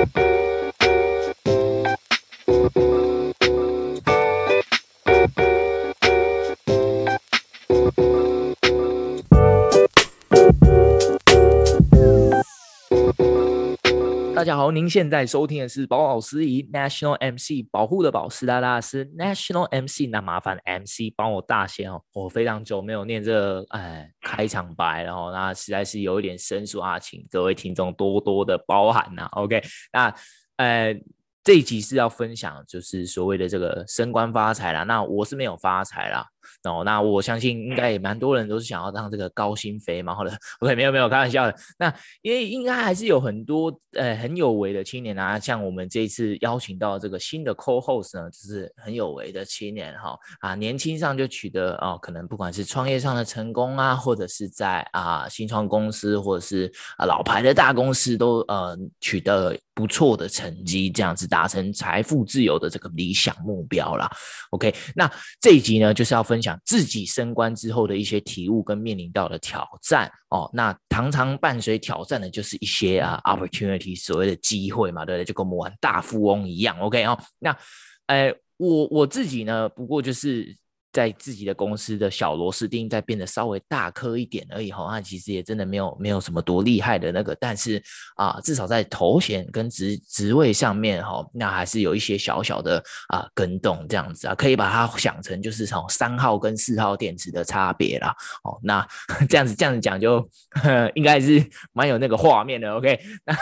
Thank you. 大家好，您现在收听的是宝老师仪 National MC 保护的保师大大师 National MC，那麻烦 MC 帮我大写哦，我非常久没有念这个哎开场白，然后那实在是有一点生疏啊，请各位听众多多的包涵呐。OK，那呃。这一集是要分享，就是所谓的这个升官发财啦。那我是没有发财啦，哦，那我相信应该也蛮多人都是想要让这个高薪肥嘛。好的，OK，没有没有开玩笑的。那因为应该还是有很多呃很有为的青年啊，像我们这一次邀请到这个新的 co-host 呢，就是很有为的青年哈啊，年轻上就取得哦，可能不管是创业上的成功啊，或者是在啊新创公司或者是啊老牌的大公司都呃取得。不错的成绩，这样子达成财富自由的这个理想目标啦。OK，那这一集呢，就是要分享自己升官之后的一些体悟跟面临到的挑战哦。那常常伴随挑战的，就是一些啊 opportunity，所谓的机会嘛，对不对？就跟我们玩大富翁一样。OK 哦，那呃，我我自己呢，不过就是。在自己的公司的小螺丝钉在变得稍微大颗一点而已哈，那其实也真的没有没有什么多厉害的那个，但是啊，至少在头衔跟职职位上面哈，那还是有一些小小的啊更动这样子啊，可以把它想成就是从三号跟四号电池的差别啦。哦，那 这样子这样子讲就呵应该是蛮有那个画面的。OK，那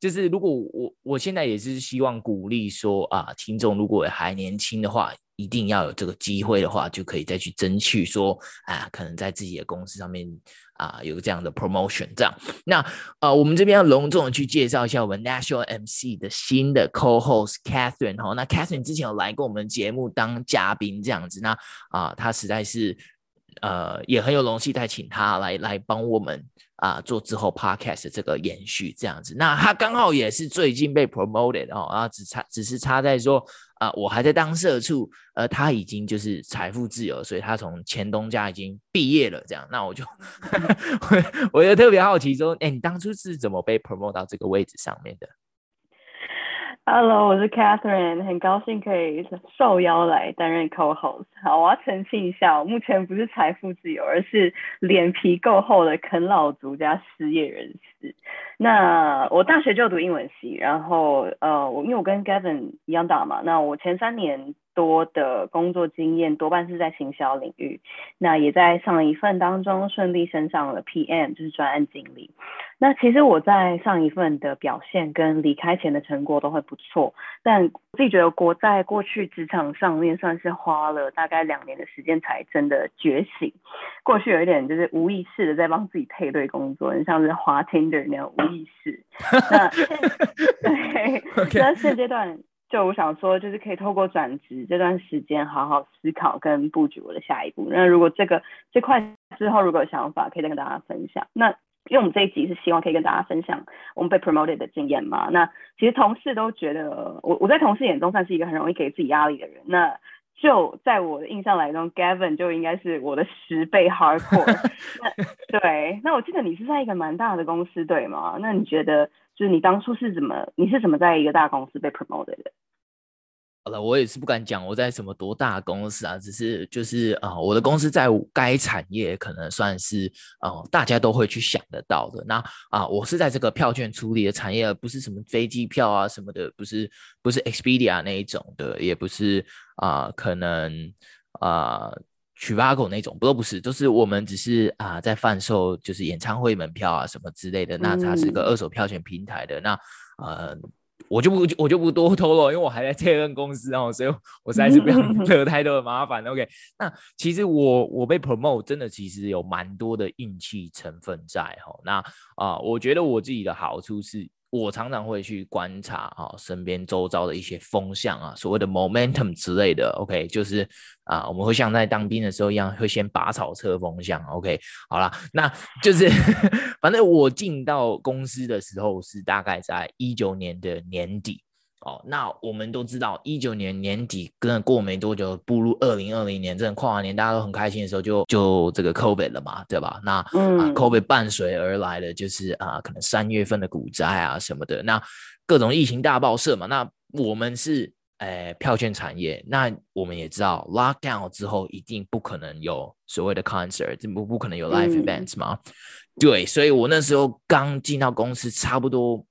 就是如果我我现在也是希望鼓励说啊，听众如果还年轻的话。一定要有这个机会的话，就可以再去争取说，啊，可能在自己的公司上面啊，有这样的 promotion 这样。那呃，我们这边要隆重的去介绍一下我们 National MC 的新的 co-host Catherine 哈。那 Catherine 之前有来过我们节目当嘉宾这样子，那啊，她实在是呃也很有荣幸再请她来来帮我们啊做之后 podcast 的这个延续这样子。那她刚好也是最近被 promoted 哦，然后只差只是差在说。啊，我还在当社畜，而他已经就是财富自由，所以他从前东家已经毕业了。这样，那我就，我就特别好奇说，哎，你当初是怎么被 promote 到这个位置上面的？Hello，我是 Catherine，很高兴可以受邀来担任 co-host。好，我要澄清一下，我目前不是财富自由，而是脸皮够厚的啃老族加失业人士。那我大学就读英文系，然后呃，我因为我跟 Gavin 一样大嘛，那我前三年多的工作经验多半是在行销领域，那也在上一份当中顺利升上了 PM，就是专案经理。那其实我在上一份的表现跟离开前的成果都会不错，但我自己觉得我在过去职场上面算是花了大概两年的时间才真的觉醒。过去有一点就是无意识的在帮自己配对工作，像是滑 Tinder 那样无意识。那 对，那现阶段就我想说，就是可以透过转职这段时间好好思考跟布局我的下一步。那如果这个这块之后如果有想法，可以再跟大家分享。那因为我们这一集是希望可以跟大家分享我们被 promoted 的经验嘛，那其实同事都觉得我我在同事眼中算是一个很容易给自己压力的人，那就在我的印象来中，Gavin 就应该是我的十倍 hardcore。那对，那我记得你是在一个蛮大的公司对吗？那你觉得就是你当初是怎么，你是怎么在一个大公司被 promoted 的？好了，我也是不敢讲我在什么多大公司啊，只是就是啊、我的公司在该产业可能算是哦、大家都会去想得到的。那啊、我是在这个票券处理的产业，不是什么飞机票啊什么的，不是不是 Expedia 那一种的，也不是啊、可能啊 Trivago 那种，不都不是，都是我们只是啊、呃，在贩售就是演唱会门票啊什么之类的。那它是个二手票选平台的，那呃。我就不我就不多透露，因为我还在这份公司哦，所以我实在是不想惹太多的麻烦。OK，那其实我我被 promote 真的其实有蛮多的运气成分在哈。那啊、呃，我觉得我自己的好处是。我常常会去观察啊，身边周遭的一些风向啊，所谓的 momentum 之类的，OK，就是啊，我们会像在当兵的时候一样，会先拔草测风向，OK，好啦，那就是 反正我进到公司的时候是大概在一九年的年底。好，那我们都知道，一九年年底跟过没多久，步入二零二零年，这跨完年大家都很开心的时候就，就就这个 COVID 了嘛，对吧？那、嗯啊、COVID 伴随而来的就是啊，可能三月份的股灾啊什么的，那各种疫情大爆射嘛。那我们是诶票券产业，那我们也知道 lockdown 之后一定不可能有所谓的 concert，不不可能有 live events 嘛。嗯、对，所以我那时候刚进到公司，差不多。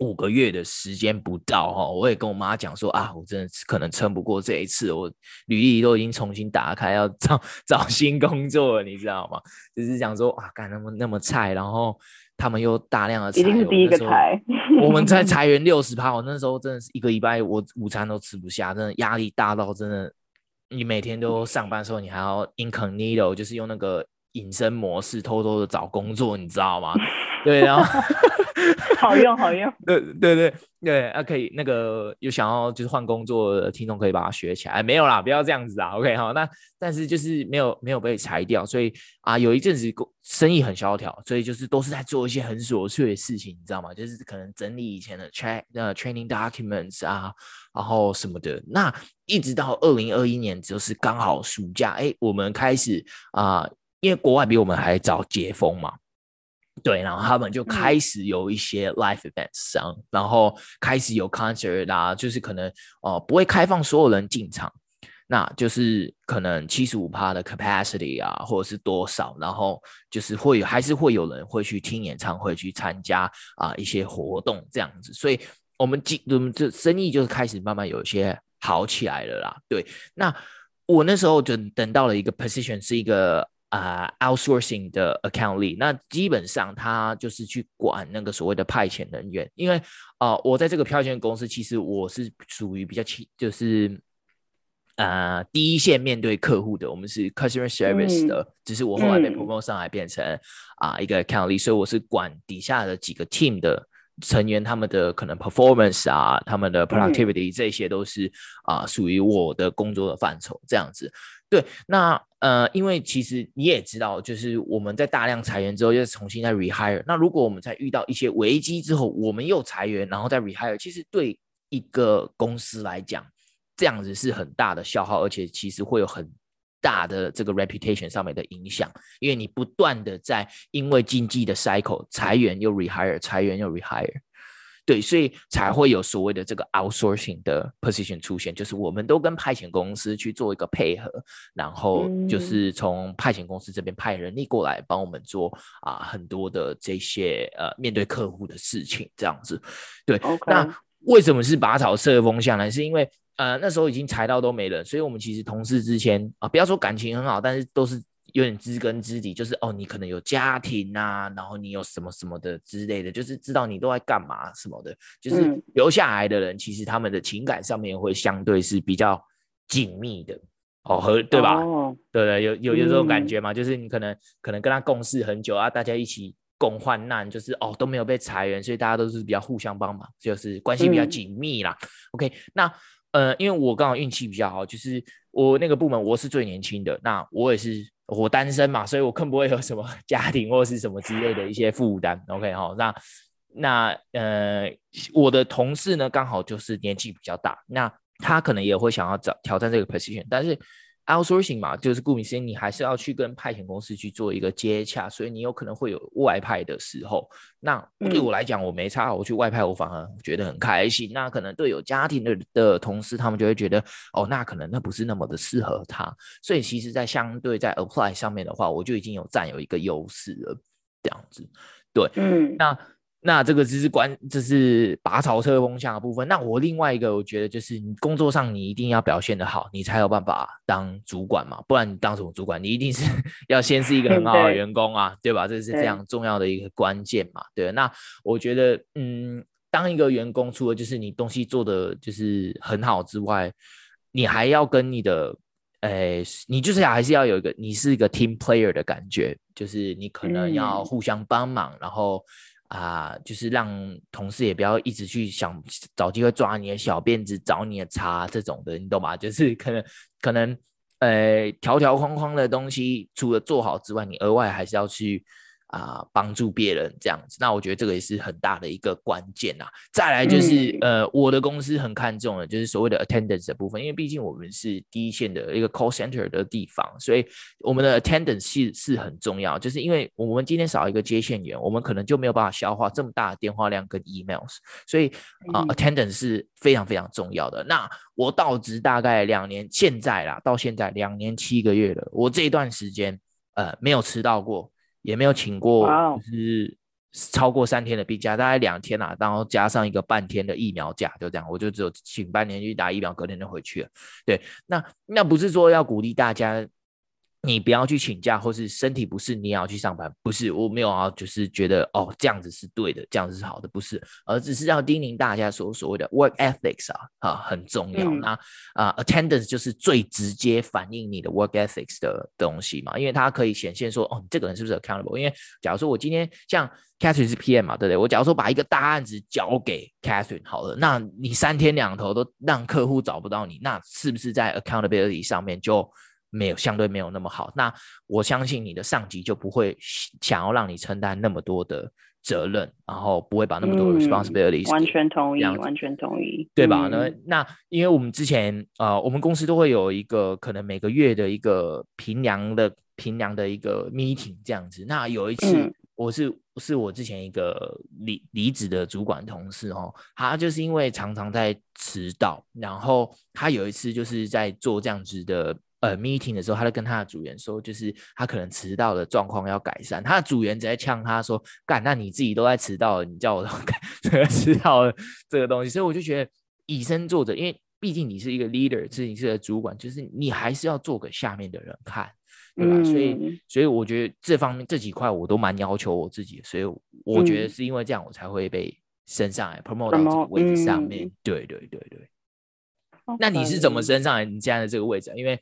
五个月的时间不到哈，我也跟我妈讲说啊，我真的可能撑不过这一次，我履历都已经重新打开，要找找新工作了，你知道吗？就是讲说啊，干那么那么菜，然后他们又大量的裁，一定是第一个裁，我们在 裁员六十趴，我那时候真的是一个礼拜我午餐都吃不下，真的压力大到真的，你每天都上班的时候，你还要 incognito，就是用那个隐身模式偷偷的找工作，你知道吗？对，然后。好用，好用。对对对对，啊，可以那个有想要就是换工作的听众可以把它学起来。没有啦，不要这样子啊。OK 哈，那但是就是没有没有被裁掉，所以啊有一阵子生意很萧条，所以就是都是在做一些很琐碎的事情，你知道吗？就是可能整理以前的 track 呃 training documents 啊，然后什么的。那一直到二零二一年，就是刚好暑假，哎，我们开始啊，因为国外比我们还早解封嘛。对，然后他们就开始有一些 live events 上，嗯、然后开始有 concert 啊，就是可能哦、呃、不会开放所有人进场，那就是可能七十五趴的 capacity 啊，或者是多少，然后就是会有还是会有人会去听演唱会，去参加啊、呃、一些活动这样子，所以我们进我们这生意就是开始慢慢有一些好起来了啦。对，那我那时候就等到了一个 position 是一个。啊、uh，outsourcing 的 account lead，那基本上他就是去管那个所谓的派遣人员，因为啊、呃，我在这个票券公司，其实我是属于比较轻，就是呃第一线面对客户的，我们是 customer service 的，嗯、只是我后来被 promote 上来变成啊、嗯呃、一个 account lead，所以我是管底下的几个 team 的成员，他们的可能 performance 啊，他们的 productivity、嗯、这些都是啊、呃、属于我的工作的范畴，这样子。对，那呃，因为其实你也知道，就是我们在大量裁员之后，又重新再 rehire。那如果我们在遇到一些危机之后，我们又裁员，然后再 rehire，其实对一个公司来讲，这样子是很大的消耗，而且其实会有很大的这个 reputation 上面的影响，因为你不断的在因为经济的 cycle 裁员又 rehire，裁员又 rehire。对，所以才会有所谓的这个 outsourcing 的 position 出现，就是我们都跟派遣公司去做一个配合，然后就是从派遣公司这边派人力过来帮我们做啊很多的这些呃面对客户的事情，这样子。对，Okay. 那为什么是拔草射风向呢？是因为呃那时候已经裁到都没人，所以我们其实同事之间啊，不要说感情很好，但是都是。有点知根知底，就是哦，你可能有家庭啊，然后你有什么什么的之类的，就是知道你都在干嘛什么的，就是留下来的人，其实他们的情感上面会相对是比较紧密的哦，和对吧？哦、对对，有有有这种感觉嘛？嗯、就是你可能可能跟他共事很久啊，大家一起共患难，就是哦都没有被裁员，所以大家都是比较互相帮忙，就是关系比较紧密啦。嗯、OK，那呃，因为我刚好运气比较好，就是我那个部门我是最年轻的，那我也是。我单身嘛，所以我更不会有什么 家庭或是什么之类的一些负担。OK 哈，那那呃，我的同事呢，刚好就是年纪比较大，那他可能也会想要找挑战这个 position，但是。Outsourcing 嘛，就是顾名思义，你还是要去跟派遣公司去做一个接洽，所以你有可能会有外派的时候。那对我来讲，我没差，我去外派，我反而觉得很开心。那可能对有家庭的的同事，他们就会觉得，哦，那可能那不是那么的适合他。所以其实，在相对在 apply 上面的话，我就已经有占有一个优势了，这样子。对，嗯，那。那这个只是关，这是拔草车风向的部分。那我另外一个，我觉得就是你工作上你一定要表现得好，你才有办法当主管嘛。不然你当什么主管？你一定是 要先是一个很好的员工啊，对，对吧？这是非常重要的一个关键嘛。对，对，那我觉得，嗯，当一个员工，除了就是你东西做的就是很好之外，你还要跟你的，诶，你就是还是要有一个，你是一个 team player 的感觉，就是你可能要互相帮忙，嗯、然后。啊，就是让同事也不要一直去想找机会抓你的小辫子，找你的茬这种的，你懂吗？就是可能可能呃条条框框的东西，除了做好之外，你额外还是要去啊，帮助别人这样子，那我觉得这个也是很大的一个关键呐。再来就是，嗯、呃，我的公司很看重的，就是所谓的 attendance 的部分，因为毕竟我们是第一线的一个 call center 的地方，所以我们的 attendance 是是很重要。就是因为我们今天少一个接线员，我们可能就没有办法消化这么大的电话量跟 emails，所以啊、呃、attendance 是非常非常重要的。那我到职大概两年，现在啦，到现在两年七个月了，我这一段时间呃没有迟到过。也没有请过，就是超过三天的病假，大概两天啊，然后加上一个半天的疫苗假，就这样，我就只有请半天去打疫苗，隔天就回去了。对，那那不是说要鼓励大家。你不要去请假，或是身体不适，你也要去上班。不是，我没有啊，就是觉得哦，这样子是对的，这样子是好的，不是，而只是要叮咛大家说所谓的 work ethics 啊，啊很重要。嗯、那啊，attendance 就是最直接反映你的 work ethics 的东西嘛，因为它可以显现说，哦你，这个人是不是 accountable？因为假如说我今天像 Catherine 是 PM 嘛，对不对？我假如说把一个大案子交给 Catherine 好了，那你三天两头都让客户找不到你，那是不是在 accountability 上面就？没有，相对没有那么好。那我相信你的上级就不会想要让你承担那么多的责任，然后不会把那么多 responsibilities、嗯。完全同意，完全同意，对吧？嗯、那那因为我们之前啊、呃，我们公司都会有一个可能每个月的一个平量的平量的一个 meeting 这样子。那有一次，嗯、我是是我之前一个离离职的主管同事哦，他就是因为常常在迟到，然后他有一次就是在做这样子的。呃，meeting 的时候，他就跟他的组员说，就是他可能迟到的状况要改善。他的组员直接呛他说：“干，那你自己都在迟到了，你叫我 这个迟到了这个东西。”所以我就觉得以身作则，因为毕竟你是一个 leader，是你是个主管，就是你还是要做给下面的人看，对吧？嗯、所以，所以我觉得这方面这几块我都蛮要求我自己，所以我觉得是因为这样，我才会被升上来、嗯、promote 到这个位置上面。嗯、对对对对。那你是怎么升上来你现在的这个位置？因为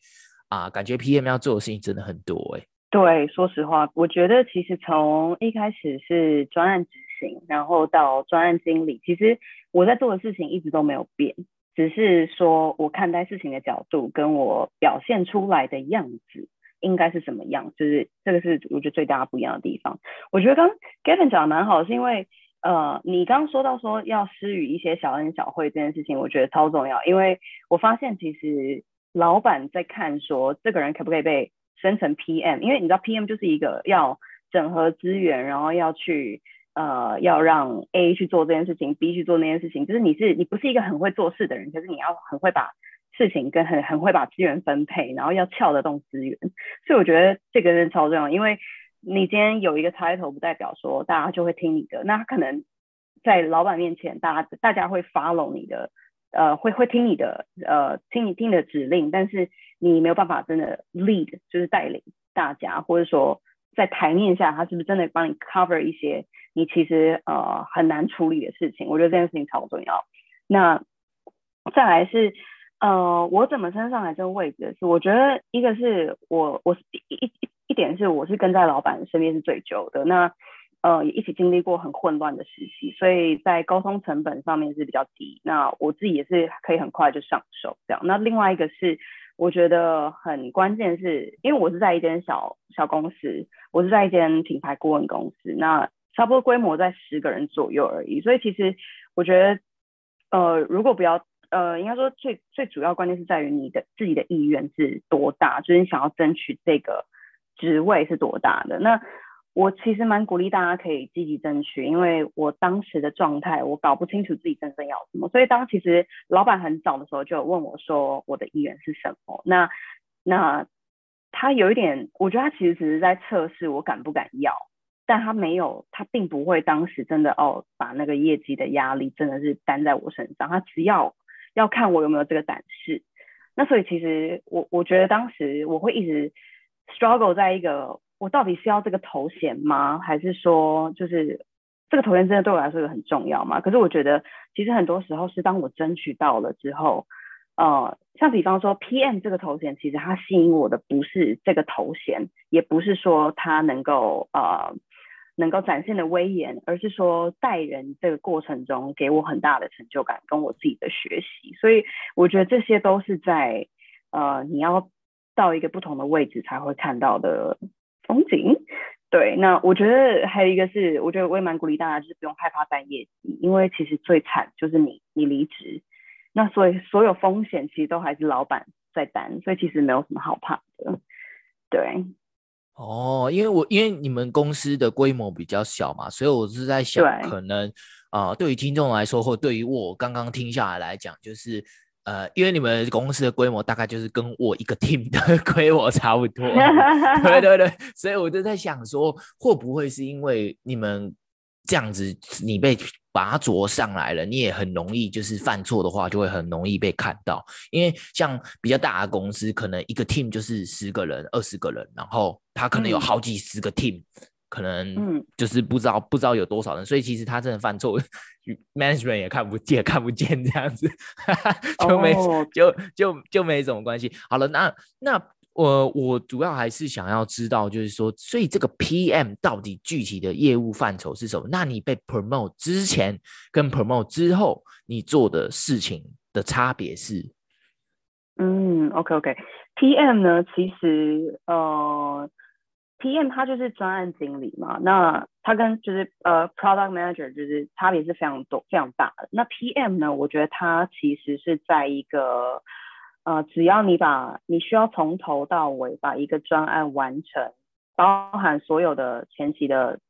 啊，感觉 PM 要做的事情真的很多哎、欸。对，说实话，我觉得其实从一开始是专案执行，然后到专案经理，其实我在做的事情一直都没有变，只是说我看待事情的角度跟我表现出来的样子应该是什么样，就是这个是我觉得最大不一样的地方。我觉得刚 Gavin 讲的蛮好，是因为呃，你刚刚说到说要施予一些小恩小惠这件事情，我觉得超重要，因为我发现其实。老板在看说，这个人可不可以被升成 PM？因为你知道 PM 就是一个要整合资源，然后要去呃要让 A 去做这件事情，B 去做那件事情。就是你是你不是一个很会做事的人，可是你要很会把事情跟很很会把资源分配，然后要撬得动资源。所以我觉得这个人超重要，因为你今天有一个 title，不代表说大家就会听你的。那可能在老板面前，大家大家会 follow 你的。呃，会会听你的，呃，听你听你的指令，但是你没有办法真的 lead，就是带领大家，或者说在台面下，他是不是真的帮你 cover 一些你其实呃很难处理的事情？我觉得这件事情超重要。那再来是，呃，我怎么升上来这个位置是，我觉得一个是我我一一一点是我是跟在老板身边是最久的。那呃，也一起经历过很混乱的时期，所以在沟通成本上面是比较低。那我自己也是可以很快就上手这样。那另外一个是，我觉得很关键是，因为我是在一间小小公司，我是在一间品牌顾问公司，那差不多规模在十个人左右而已。所以其实我觉得，呃，如果不要，呃，应该说最最主要关键是在于你的自己的意愿是多大，就是你想要争取这个职位是多大的那。我其实蛮鼓励大家可以积极争取，因为我当时的状态，我搞不清楚自己真正要什么，所以当其实老板很早的时候就有问我说我的意愿是什么，那那他有一点，我觉得他其实只是在测试我敢不敢要，但他没有，他并不会当时真的哦把那个业绩的压力真的是担在我身上，他只要要看我有没有这个胆识，那所以其实我我觉得当时我会一直 struggle 在一个。我到底是要这个头衔吗？还是说，就是这个头衔真的对我来说有很重要吗？可是我觉得，其实很多时候是当我争取到了之后，呃，像比方说 PM 这个头衔，其实它吸引我的不是这个头衔，也不是说它能够呃能够展现的威严，而是说带人这个过程中给我很大的成就感，跟我自己的学习。所以我觉得这些都是在呃你要到一个不同的位置才会看到的。风景，对，那我觉得还有一个是，我觉得我也蛮鼓励大家，就是不用害怕担业绩，因为其实最惨就是你你离职，那所以所有风险其实都还是老板在担，所以其实没有什么好怕的。对，哦，因为我因为你们公司的规模比较小嘛，所以我是在想，可能啊、呃，对于听众来说，或对于我刚刚听下来来讲，就是。呃，因为你们公司的规模大概就是跟我一个 team 的 规模差不多，对对对，所以我就在想说，会不会是因为你们这样子，你被拔擢上来了，你也很容易就是犯错的话，就会很容易被看到。因为像比较大的公司，可能一个 team 就是十个人、二十个人，然后他可能有好几十个 team。嗯可能就是不知道、嗯、不知道有多少人，所以其实他真的犯错，management 也看不见看不见这样子，就没、oh. 就就就没什么关系。好了，那那我我主要还是想要知道，就是说，所以这个 PM 到底具体的业务范畴是什么？那你被 promote 之前跟 promote 之后，你做的事情的差别是？嗯，OK OK，PM 呢，其实呃。PM 他就是专案经理嘛，那他跟就是呃 Product Manager 就是差别是非常多非常大的。那 PM 呢，我觉得他其实是在一个呃，只要你把你需要从头到尾把一个专案完成，包含所有的前期的，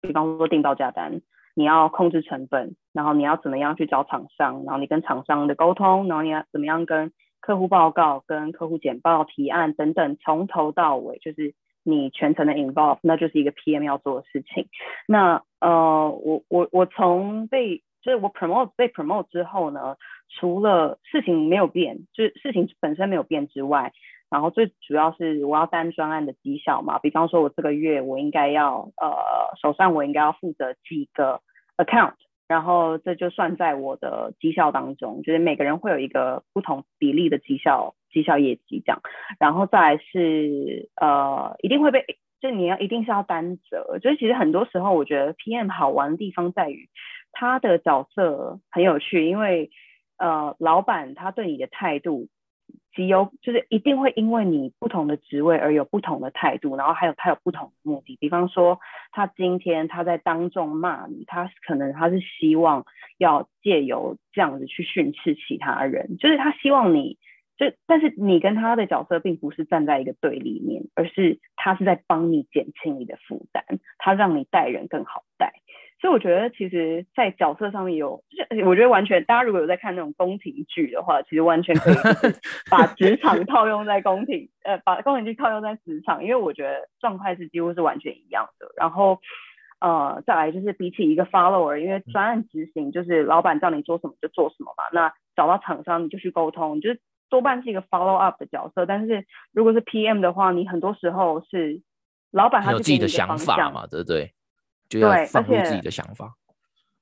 比方说订报价单，你要控制成本，然后你要怎么样去找厂商，然后你跟厂商的沟通，然后你要怎么样跟客户报告、跟客户简报、提案等等，从头到尾就是。你全程的 involve，那就是一个 PM 要做的事情。那呃，我我我从被就是我 promote 被 promote 之后呢，除了事情没有变，就是事情本身没有变之外，然后最主要是我要担专案的绩效嘛。比方说，我这个月我应该要呃手上我应该要负责几个 account。然后这就算在我的绩效当中，就是每个人会有一个不同比例的绩效绩效业绩这样，然后再来是呃一定会被，就你要一定是要担责，就是其实很多时候我觉得 PM 好玩的地方在于他的角色很有趣，因为呃老板他对你的态度。极有就是一定会因为你不同的职位而有不同的态度，然后还有他有不同的目的。比方说，他今天他在当众骂你，他可能他是希望要借由这样子去训斥其他人，就是他希望你就，但是你跟他的角色并不是站在一个对立面，而是他是在帮你减轻你的负担，他让你带人更好带。所以我觉得，其实，在角色上面有，就是我觉得完全，大家如果有在看那种宫廷剧的话，其实完全可以 把职场套用在宫廷，呃，把宫廷剧套用在职场，因为我觉得状态是几乎是完全一样的。然后，呃，再来就是比起一个 follower，因为专案执行就是老板叫你做什么就做什么嘛，那找到厂商你就去沟通，就是多半是一个 follow up 的角色。但是如果是 PM 的话，你很多时候是老板他有自己的想法嘛，对不对？就要放入自己的想法。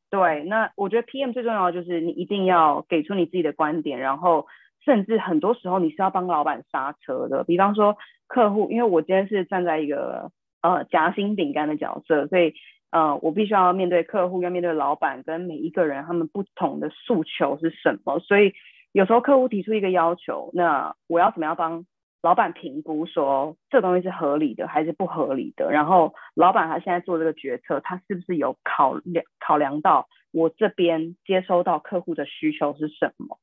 对，对，那我觉得 PM 最重要的就是你一定要给出你自己的观点，然后甚至很多时候你是要帮老板刹车的。比方说客户，因为我今天是站在一个呃夹心饼干的角色，所以呃我必须要面对客户，要面对老板跟每一个人他们不同的诉求是什么。所以有时候客户提出一个要求，那我要怎么样帮？老板评估说这东西是合理的还是不合理的，然后老板他现在做这个决策，他是不是有考量考量到我这边接收到客户的需求是什么？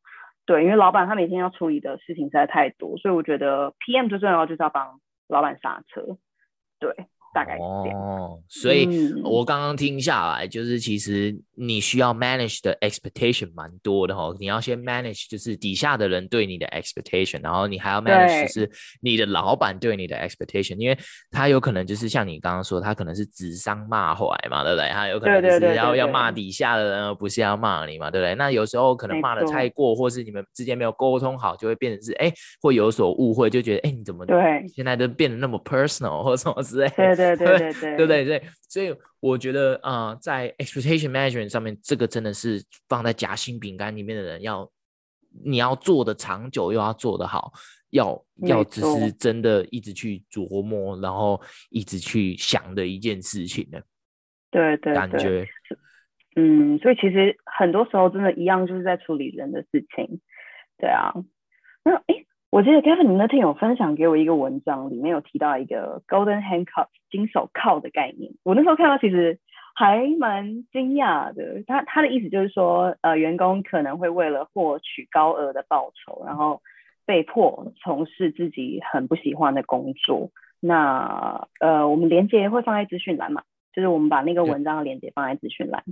对，因为老板他每天要处理的事情实在太多，所以我觉得 PM 最重要就是要帮老板刹车，对。大概哦，所以我刚刚听下来，就是其实你需要 manage 的 expectation 蛮多的哈。你要先 manage 就是底下的人对你的 expectation，然后你还要 manage 就是你的老板对你的 expectation，因为他有可能就是像你刚刚说，他可能是指桑骂槐嘛，对不对？他有可能就是要要骂底下的人，而不是要骂你嘛，对不对？那有时候可能骂的太过，或是你们之间没有沟通好，就会变成是哎，会有所误会，就觉得哎，你怎么对现在都变得那么 personal 或什么之类的。对对对对对对对对，所以我觉得啊、呃，在 expectation management 上面，这个真的是放在夹心饼干里面的人要，你要做的长久，又要做得好，要要只是真的一直去琢磨，然后一直去想的一件事情呢。对，对对，感觉，嗯，所以其实很多时候真的一样，就是在处理人的事情。对啊，那哎。我记得 Kevin 你那天有分享给我一个文章，里面有提到一个 Golden Handcuff 金手铐的概念。我那时候看到其实还蛮惊讶的。他他的意思就是说，呃，员工可能会为了获取高额的报酬，然后被迫从事自己很不喜欢的工作。那呃，我们连接会放在资讯栏嘛，就是我们把那个文章的连接放在资讯栏。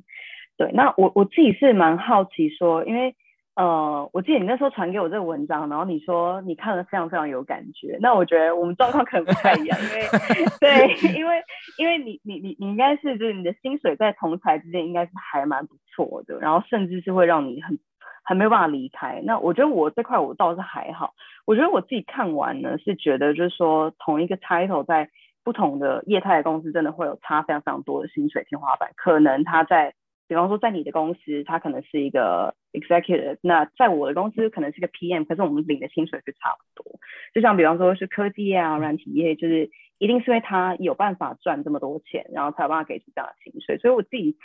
对，那我我自己是蛮好奇说，因为。呃，我记得你那时候传给我这个文章，然后你说你看了非常非常有感觉。那我觉得我们状况可能不太一样，因为 对，因为因为你你你你应该是就是你的薪水在同台之间应该是还蛮不错的，然后甚至是会让你很很没有办法离开。那我觉得我这块我倒是还好，我觉得我自己看完呢是觉得就是说同一个 title 在不同的业态的公司真的会有差非常非常多的薪水天花板，可能他在。比方说，在你的公司，他可能是一个 executive，那在我的公司可能是个 PM，可是我们领的薪水是差不多。就像比方说是科技业啊、软体业，就是一定是因为他有办法赚这么多钱，然后才有办法给出这样的薪水。所以我自己，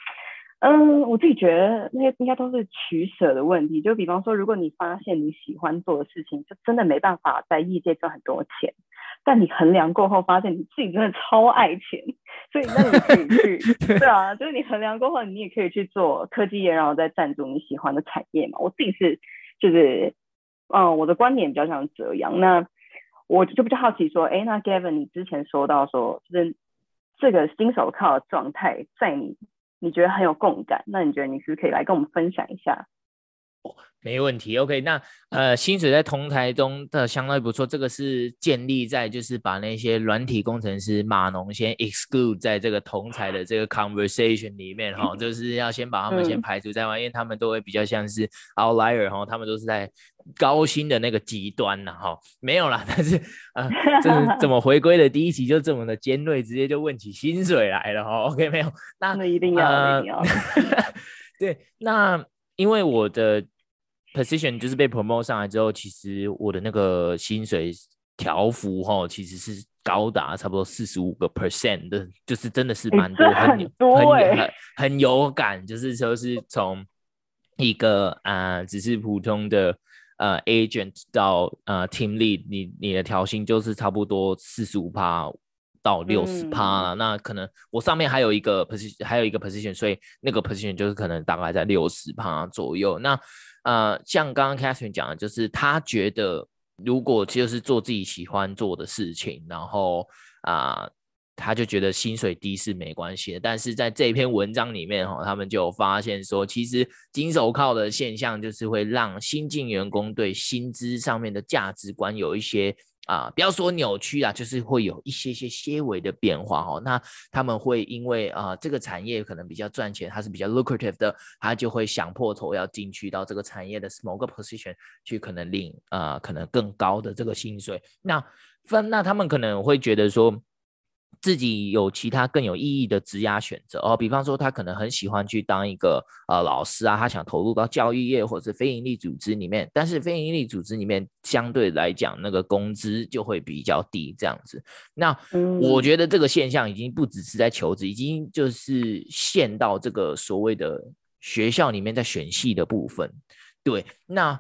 嗯，我自己觉得那些应该都是取舍的问题。就比方说，如果你发现你喜欢做的事情，就真的没办法在业界赚很多钱。但你衡量过后，发现你自己真的超爱钱，所以那你可以去，对啊，就是你衡量过后，你也可以去做科技业，然后再赞助你喜欢的产业嘛。我自己是，就是，嗯，我的观点比较像这样。那我就比较好奇说，哎，那 Gavin，你之前说到说，就是这个新手铐的状态，在你你觉得很有共感，那你觉得你是不是可以来跟我们分享一下？没问题，OK，那呃，薪水在同台中的相当于不错，这个是建立在就是把那些软体工程师码农先 exclude 在这个同台的这个 conversation 里面哈，就是要先把他们先排除在外，嗯、因为他们都会比较像是 outlier 哈，他们都是在高薪的那个极端呐哈，没有啦，但是呃，这是 怎么回归的第一集就这么的尖锐，直接就问起薪水来了哈，OK，没有，那，那一定要，呃、一定要，对，那因为我的。Position 就是被 promote 上来之后，其实我的那个薪水条幅哈，其实是高达差不多四十五个 percent 的，就是真的是蛮多，很多很很很有感，就是说是从一个啊、呃，只是普通的呃 agent 到呃 team lead，你你的调薪就是差不多四十五趴到六十趴了，那可能我上面还有一个 position，还有一个 position，所以那个 position 就是可能大概在六十趴左右，那。呃，像刚刚 Catherine 讲的，就是他觉得如果就是做自己喜欢做的事情，然后啊、他就觉得薪水低是没关系的。但是在这篇文章里面哈，他们就有发现说，其实金手铐的现象就是会让新进员工对薪资上面的价值观有一些。啊，不要说扭曲啊，就是会有一些些些微的变化哦。那他们会因为啊，这个产业可能比较赚钱，它是比较 lucrative 的，他就会想破头要进去到这个产业的某个 position 去，可能领啊，可能更高的这个薪水。那分，那他们可能会觉得说。自己有其他更有意义的职涯选择哦，比方说他可能很喜欢去当一个呃老师啊，他想投入到教育业或者是非营利组织里面，但是非营利组织里面相对来讲那个工资就会比较低这样子。那我觉得这个现象已经不只是在求职，已经就是陷到这个所谓的学校里面在选系的部分。对，那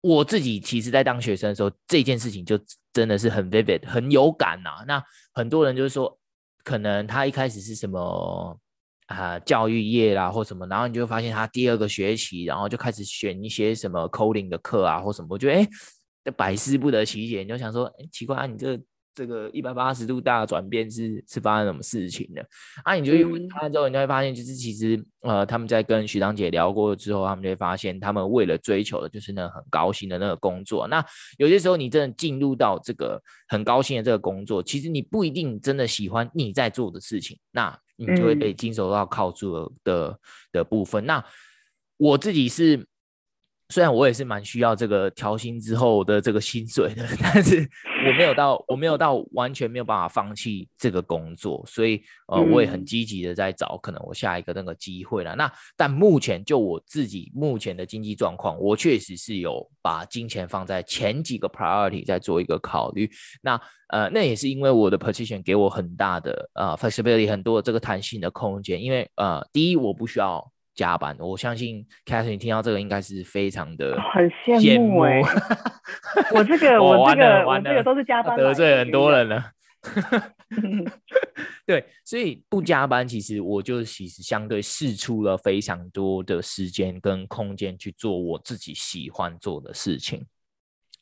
我自己其实在当学生的时候，这件事情就真的是很 vivid，很有感呐、啊。那很多人就是说。可能他一开始是什么啊、教育业啦或什么，然后你就发现他第二个学期，然后就开始选一些什么 coding 的课啊或什么，我觉得哎，这百思不得其解，你就想说，哎，奇怪啊，你这个。这个一百八十度大的转变是是发生什么事情的？啊，你就去问他之后，你就会发现，就是其实呃，他们在跟徐长姐聊过之后，他们就会发现，他们为了追求的就是那个很高薪的那个工作。那有些时候，你真的进入到这个很高薪的这个工作，其实你不一定真的喜欢你在做的事情，那你就会被金手到靠住了的的部分。那我自己是。虽然我也是蛮需要这个调薪之后的这个薪水的，但是我没有到我没有到完全没有办法放弃这个工作，所以呃我也很积极的在找可能我下一个那个机会了。那但目前就我自己目前的经济状况，我确实是有把金钱放在前几个 priority 在做一个考虑。那呃那也是因为我的 position 给我很大的呃 flexibility 很多的这个弹性的空间，因为呃第一我不需要。加班。我相信 Catherine 听到这个应该是非常的很羡慕哎、欸。我这个 我这个我这个都是加班得罪很多人了。对，所以不加班，其实我就其实相对试出了非常多的时间跟空间去做我自己喜欢做的事情。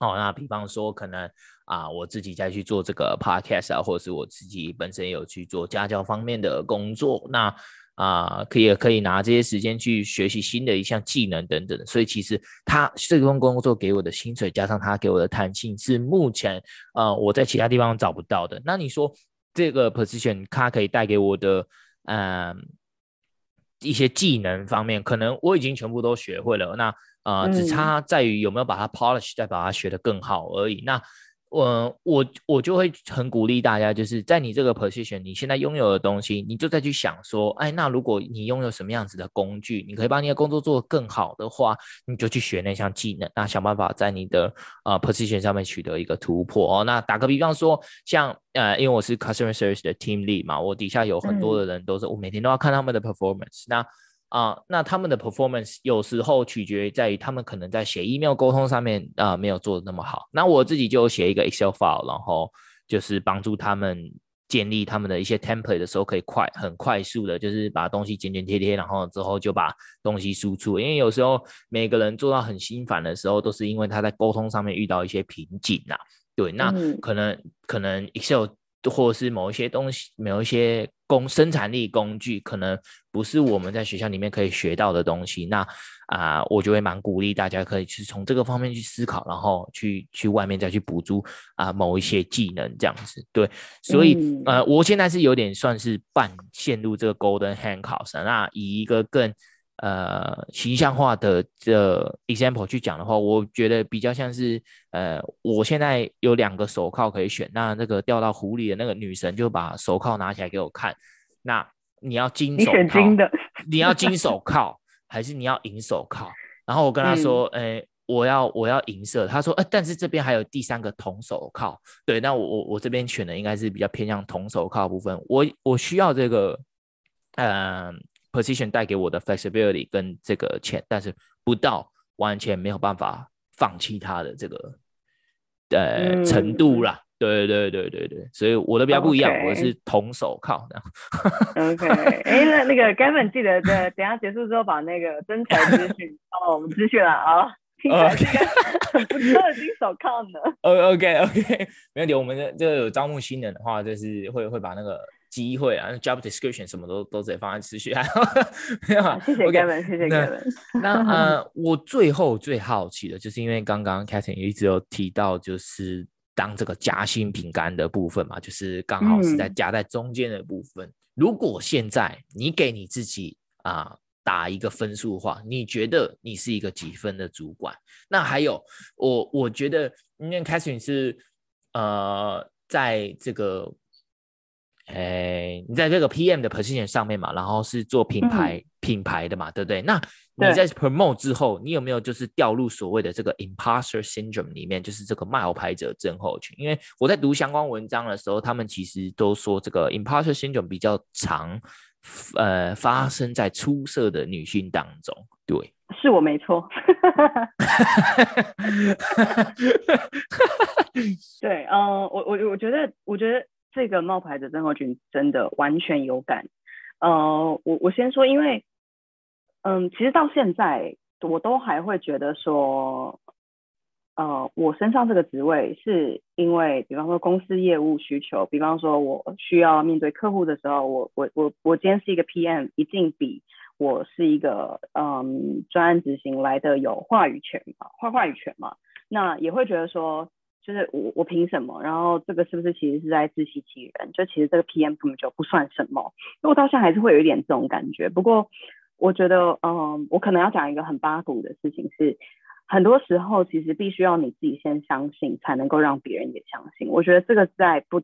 哦，那比方说可能啊，我自己再去做这个 podcast 啊，或者是我自己本身有去做家教方面的工作，那啊，可以可以拿这些时间去学习新的一项技能等等。所以其实他这份工作给我的薪水，加上他给我的弹性，是目前呃我在其他地方找不到的。那你说这个 position 它可以带给我的嗯、呃、一些技能方面，可能我已经全部都学会了。那啊、呃，只差在于有没有把它 polish，再把它学得更好而已。那我、呃、我我就会很鼓励大家，就是在你这个 position，你现在拥有的东西，你就再去想说，哎，那如果你拥有什么样子的工具，你可以把你的工作做得更好的话，你就去学那项技能，那想办法在你的呃 position 上面取得一个突破哦。那打个比方说，像呃，因为我是 customer service 的 team lead 嘛，我底下有很多的人都是，嗯、我每天都要看他们的 performance。那啊、呃，那他们的 performance 有时候取决于在于他们可能在写 email 沟通上面啊、呃、没有做的那么好。那我自己就写一个 Excel file，然后就是帮助他们建立他们的一些 template 的时候，可以快很快速的，就是把东西剪剪贴贴，然后之后就把东西输出。因为有时候每个人做到很心烦的时候，都是因为他在沟通上面遇到一些瓶颈呐。对，那可能、嗯、可能 Excel。或者是某一些东西，某一些工生产力工具，可能不是我们在学校里面可以学到的东西。那啊、呃，我就会蛮鼓励大家可以去从这个方面去思考，然后去去外面再去补足啊、呃、某一些技能这样子。对，所以、嗯、呃，我现在是有点算是半陷入这个 golden handcuffs。那以一个更呃，形象化的这 example 去讲的话，我觉得比较像是，呃，我现在有两个手铐可以选，那那个掉到湖里的那个女神就把手铐拿起来给我看，那你要金手铐，你选金的，你要金手铐还是你要银手铐？然后我跟她说，哎、嗯欸，我要我要银色，他说，呃，但是这边还有第三个铜手铐，对，那我我我这边选的应该是比较偏向铜手铐部分，我我需要这个，嗯、呃。Position 带给我的 flexibility 跟这个钱，但是不到完全没有办法放弃它的这个呃、嗯、程度啦。对对对对对，所以我的比较不一样.我是铜手铐这样。OK，哎，那那个 Gavin 记得在等下结束之后把那个真才资讯哦，我们资讯了啊，听起来是个很不错的金手铐呢。OK OK，没问题，我们这这有招募新人的话，就是会会把那个。机会啊，job description 什么都都直接放在持续 啊。没有，谢谢 Gavin，谢谢 Gavin。那 呃，我最后最好奇的就是，因为刚刚 Catherine 一直有提到，就是当这个夹心饼干的部分嘛，就是刚好是在夹在中间的部分。嗯、如果现在你给你自己啊、呃、打一个分数的话，你觉得你是一个几分的主管？那还有，我我觉得，因为 Catherine 是呃在这个。哎，你在这个 PM 的 position 上面嘛，然后是做品牌、嗯、品牌的嘛，对不对？那你在 promote 之后，你有没有就是掉入所谓的这个 imposter syndrome 里面，就是这个冒牌者症候群？因为我在读相关文章的时候，他们其实都说这个 imposter syndrome 比较常，呃，发生在出色的女性当中。对，是我没错。对，嗯、呃，我我我觉得，我觉得。这个冒牌者症候群真的完全有感，呃，我我先说，因为，嗯，其实到现在我都还会觉得说，呃，我身上这个职位是因为，比方说公司业务需求，比方说我需要面对客户的时候，我我我我今天是一个 PM，一定比我是一个嗯专案执行来的有话语权嘛，话话语权嘛，那也会觉得说。就是我我凭什么？然后这个是不是其实是在自欺欺人？就其实这个 PM 根本就不算什么。那我到现在还是会有一点这种感觉。不过我觉得，嗯，我可能要讲一个很八股的事情是，很多时候其实必须要你自己先相信，才能够让别人也相信。我觉得这个在不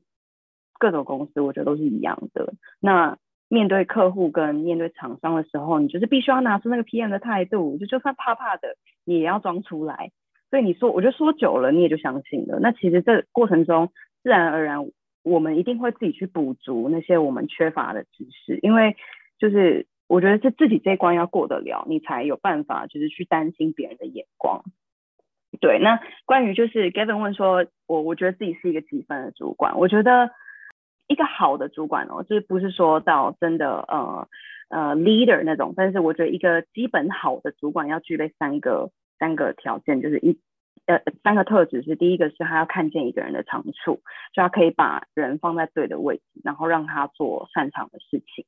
各种公司，我觉得都是一样的。那面对客户跟面对厂商的时候，你就是必须要拿出那个 PM 的态度，就就算怕怕的，你也要装出来。所以你说，我觉得说久了，你也就相信了。那其实这过程中，自然而然，我们一定会自己去补足那些我们缺乏的知识。因为就是我觉得是自己这一关要过得了，你才有办法就是去担心别人的眼光。对，那关于就是 Gavin 问说，我我觉得自己是一个几分的主管，我觉得一个好的主管哦，就是不是说到真的呃呃 leader 那种，但是我觉得一个基本好的主管要具备三个三个条件，就是一呃三个特质是第一个是他要看见一个人的长处，就他可以把人放在对的位置，然后让他做擅长的事情。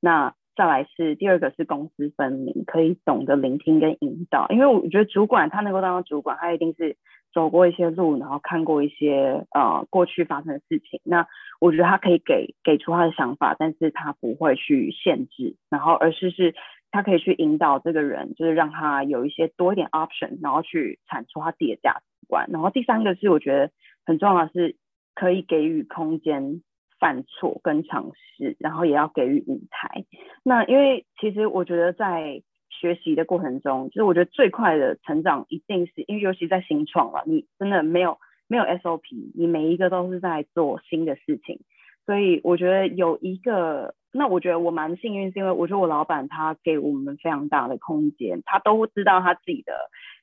那再来是第二个是公私分明，可以懂得聆听跟引导。因为我觉得主管他能够当到主管，他一定是走过一些路，然后看过一些呃过去发生的事情。那我觉得他可以给给出他的想法，但是他不会去限制，然后而是是他可以去引导这个人，就是让他有一些多一点 option，然后去产出他自己的价值观。然后第三个是我觉得很重要的是可以给予空间。犯错跟尝试，然后也要给予舞台。那因为其实我觉得在学习的过程中，就是我觉得最快的成长一定是因为尤其在新创了，你真的没有没有 SOP，你每一个都是在做新的事情。所以我觉得有一个，那我觉得我蛮幸运，是因为我觉得我老板他给我们非常大的空间，他都知道他自己的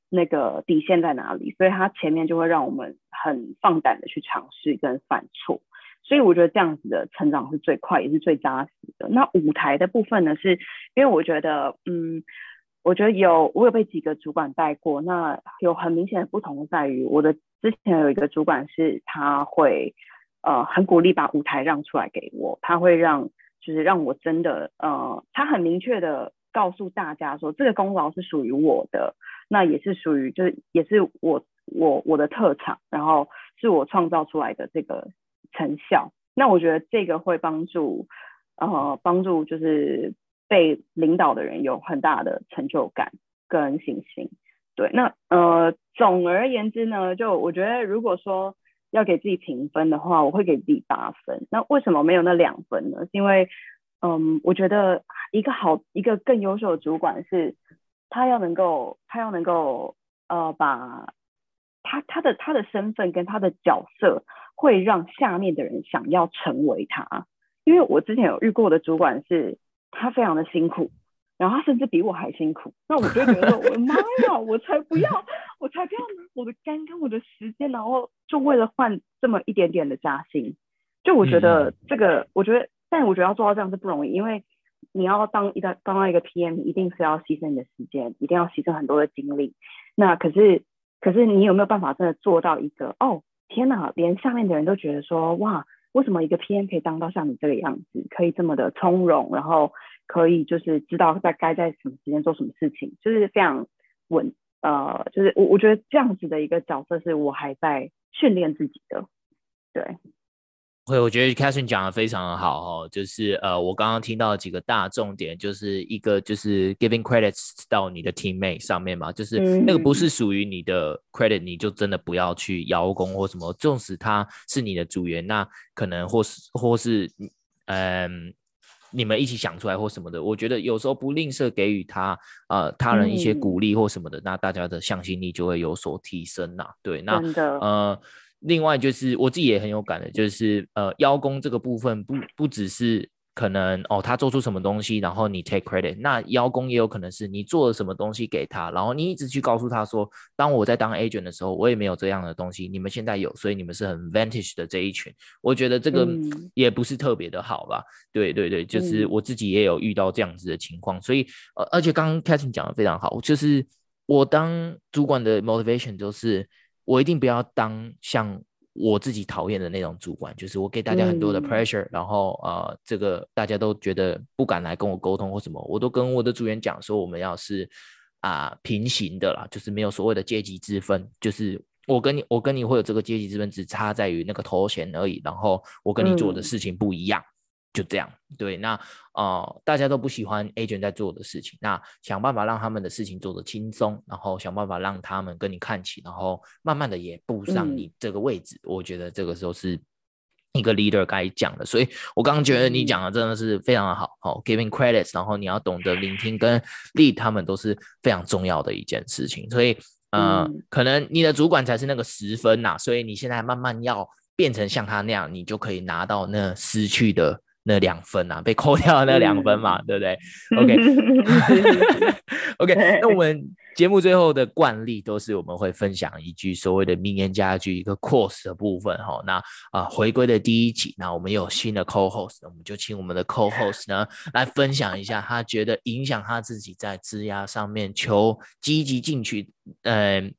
那个底线在哪里，所以他前面就会让我们很放胆的去尝试跟犯错。所以我觉得这样子的成长是最快也是最扎实的。那舞台的部分呢，是因为我觉得，嗯，我觉得有我有被几个主管带过，那有很明显的不同在于，我的之前有一个主管是他会呃很鼓励把舞台让出来给我，他会让就是让我真的呃，他很明确的告诉大家说，这个功劳是属于我的，那也是属于就是也是我我我的特长，然后是我创造出来的这个。成效，那我觉得这个会帮助，呃，帮助就是被领导的人有很大的成就感跟信心。对，那呃，总而言之呢，就我觉得如果说要给自己评分的话，我会给自己八分。那为什么没有那两分呢？是因为，嗯，我觉得一个好，一个更优秀的主管是，他要能够，他要能够，呃，把他他的他的身份跟他的角色。会让下面的人想要成为他，因为我之前有遇过的主管是，他非常的辛苦，然后他甚至比我还辛苦，那我就觉得说，我的妈呀，我才不要，我才不要拿我的肝跟我的时间，然后就为了换这么一点点的加薪，就我觉得这个，嗯、我觉得，但我觉得要做到这样是不容易，因为你要当一个当到一个 PM，一定是要牺牲你的时间，一定要牺牲很多的精力，那可是，可是你有没有办法真的做到一个哦？天呐，连下面的人都觉得说，哇，为什么一个 PM 可以当到像你这个样子，可以这么的从容，然后可以就是知道在该在什么时间做什么事情，就是非常稳，呃，就是我我觉得这样子的一个角色是我还在训练自己的，对。会，我觉得 Catherine 讲的非常的好哦，就是呃，我刚刚听到几个大重点，就是一个就是 giving credits 到你的 teammate 上面嘛，就是那个不是属于你的 credit，你就真的不要去邀功或什么，纵使他是你的组员，那可能或是或是嗯，你们一起想出来或什么的，我觉得有时候不吝啬给予他呃他人一些鼓励或什么的，那大家的向心力就会有所提升呐，对，那呃。另外就是我自己也很有感的，就是呃邀功这个部分不不只是可能哦他做出什么东西，然后你 take credit，那邀功也有可能是你做了什么东西给他，然后你一直去告诉他说，当我在当 agent 的时候，我也没有这样的东西，你们现在有，所以你们是很 vantage 的这一群，我觉得这个也不是特别的好吧？嗯、对对对，就是我自己也有遇到这样子的情况，所以呃而且刚刚 Catherine 讲的非常好，就是我当主管的 motivation 就是。我一定不要当像我自己讨厌的那种主管，就是我给大家很多的 pressure，、嗯、然后呃，这个大家都觉得不敢来跟我沟通或什么，我都跟我的组员讲说，我们要是啊、呃、平行的啦，就是没有所谓的阶级之分，就是我跟你我跟你会有这个阶级之分，只差在于那个头衔而已，然后我跟你做的事情不一样。嗯就这样，对，那呃，大家都不喜欢 agent 在做的事情，那想办法让他们的事情做得轻松，然后想办法让他们跟你看齐，然后慢慢的也步上你这个位置。嗯、我觉得这个时候是一个 leader 该讲的，所以我刚刚觉得你讲的真的是非常的好，好、嗯、giving credits，然后你要懂得聆听跟 lead 他们都是非常重要的一件事情。所以呃，嗯、可能你的主管才是那个十分呐，所以你现在慢慢要变成像他那样，你就可以拿到那失去的。那两分啊，被扣掉的那两分嘛，嗯、对不对？OK，OK，那我们节目最后的惯例都是我们会分享一句所谓的名言佳句，一个 course 的部分哈。那啊，回归的第一集，那我们有新的 co-host，我们就请我们的 co-host 呢来分享一下，他觉得影响他自己在枝丫上面求积极进取，嗯、呃，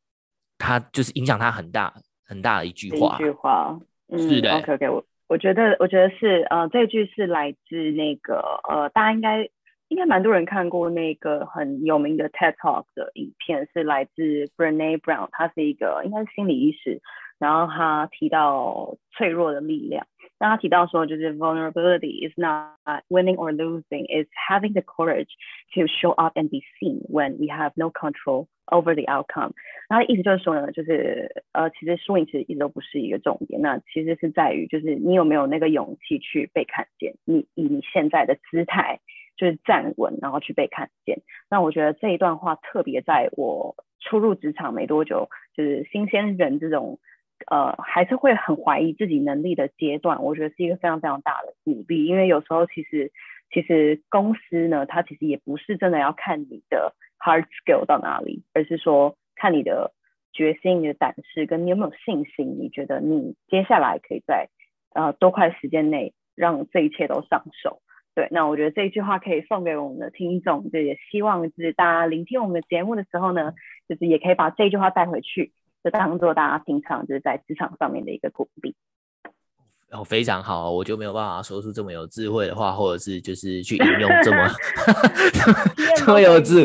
他就是影响他很大很大的一句话。一句话，嗯、是的。OK，OK，我。我觉得，我觉得是，呃，这句是来自那个，呃，大家应该应该蛮多人看过那个很有名的 TED Talk 的影片，是来自 Brené Brown，他是一个应该是心理医师，然后他提到脆弱的力量。那他提到说，就是 vulnerability is not winning or losing, is having the courage to show up and be seen when we have no control over the outcome。那意思就是说呢，就是呃，其实输赢其实一直都不是一个重点，那其实是在于就是你有没有那个勇气去被看见，你以你现在的姿态就是站稳，然后去被看见。那我觉得这一段话特别在我初入职场没多久，就是新鲜人这种。呃，还是会很怀疑自己能力的阶段，我觉得是一个非常非常大的鼓励。因为有时候其实，其实公司呢，它其实也不是真的要看你的 hard skill 到哪里，而是说看你的决心、你的胆识，跟你有没有信心。你觉得你接下来可以在呃多快时间内让这一切都上手？对，那我觉得这一句话可以送给我们的听众，就也希望就是大家聆听我们的节目的时候呢，就是也可以把这句话带回去。就当做大家平常就是在职场上面的一个鼓励，哦，非常好，我就没有办法说出这么有智慧的话，或者是就是去引用这么 这么有智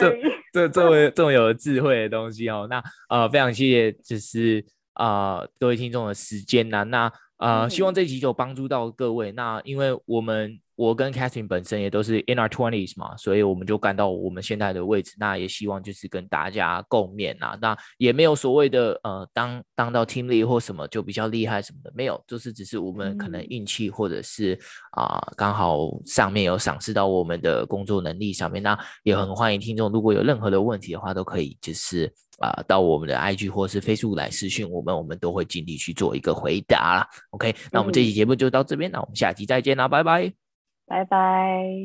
这这这么这么有智慧的东西哦。那呃，非常谢谢，就是啊、呃，各位听众的时间呐、啊。那呃，希望这集就帮助到各位。那因为我们。我跟 Catherine 本身也都是 in our twenties 嘛，所以我们就赶到我们现在的位置。那也希望就是跟大家共勉啊。那也没有所谓的呃，当当到 team lead 或什么就比较厉害什么的，没有，就是只是我们可能运气或者是啊、呃，刚好上面有赏识到我们的工作能力上面。那也很欢迎听众，如果有任何的问题的话，都可以就是啊、呃，到我们的 IG 或是 Facebook 来私讯我们，我们都会尽力去做一个回答啦。OK，那我们这期节目就到这边，那我们下期再见啦，拜拜。拜拜。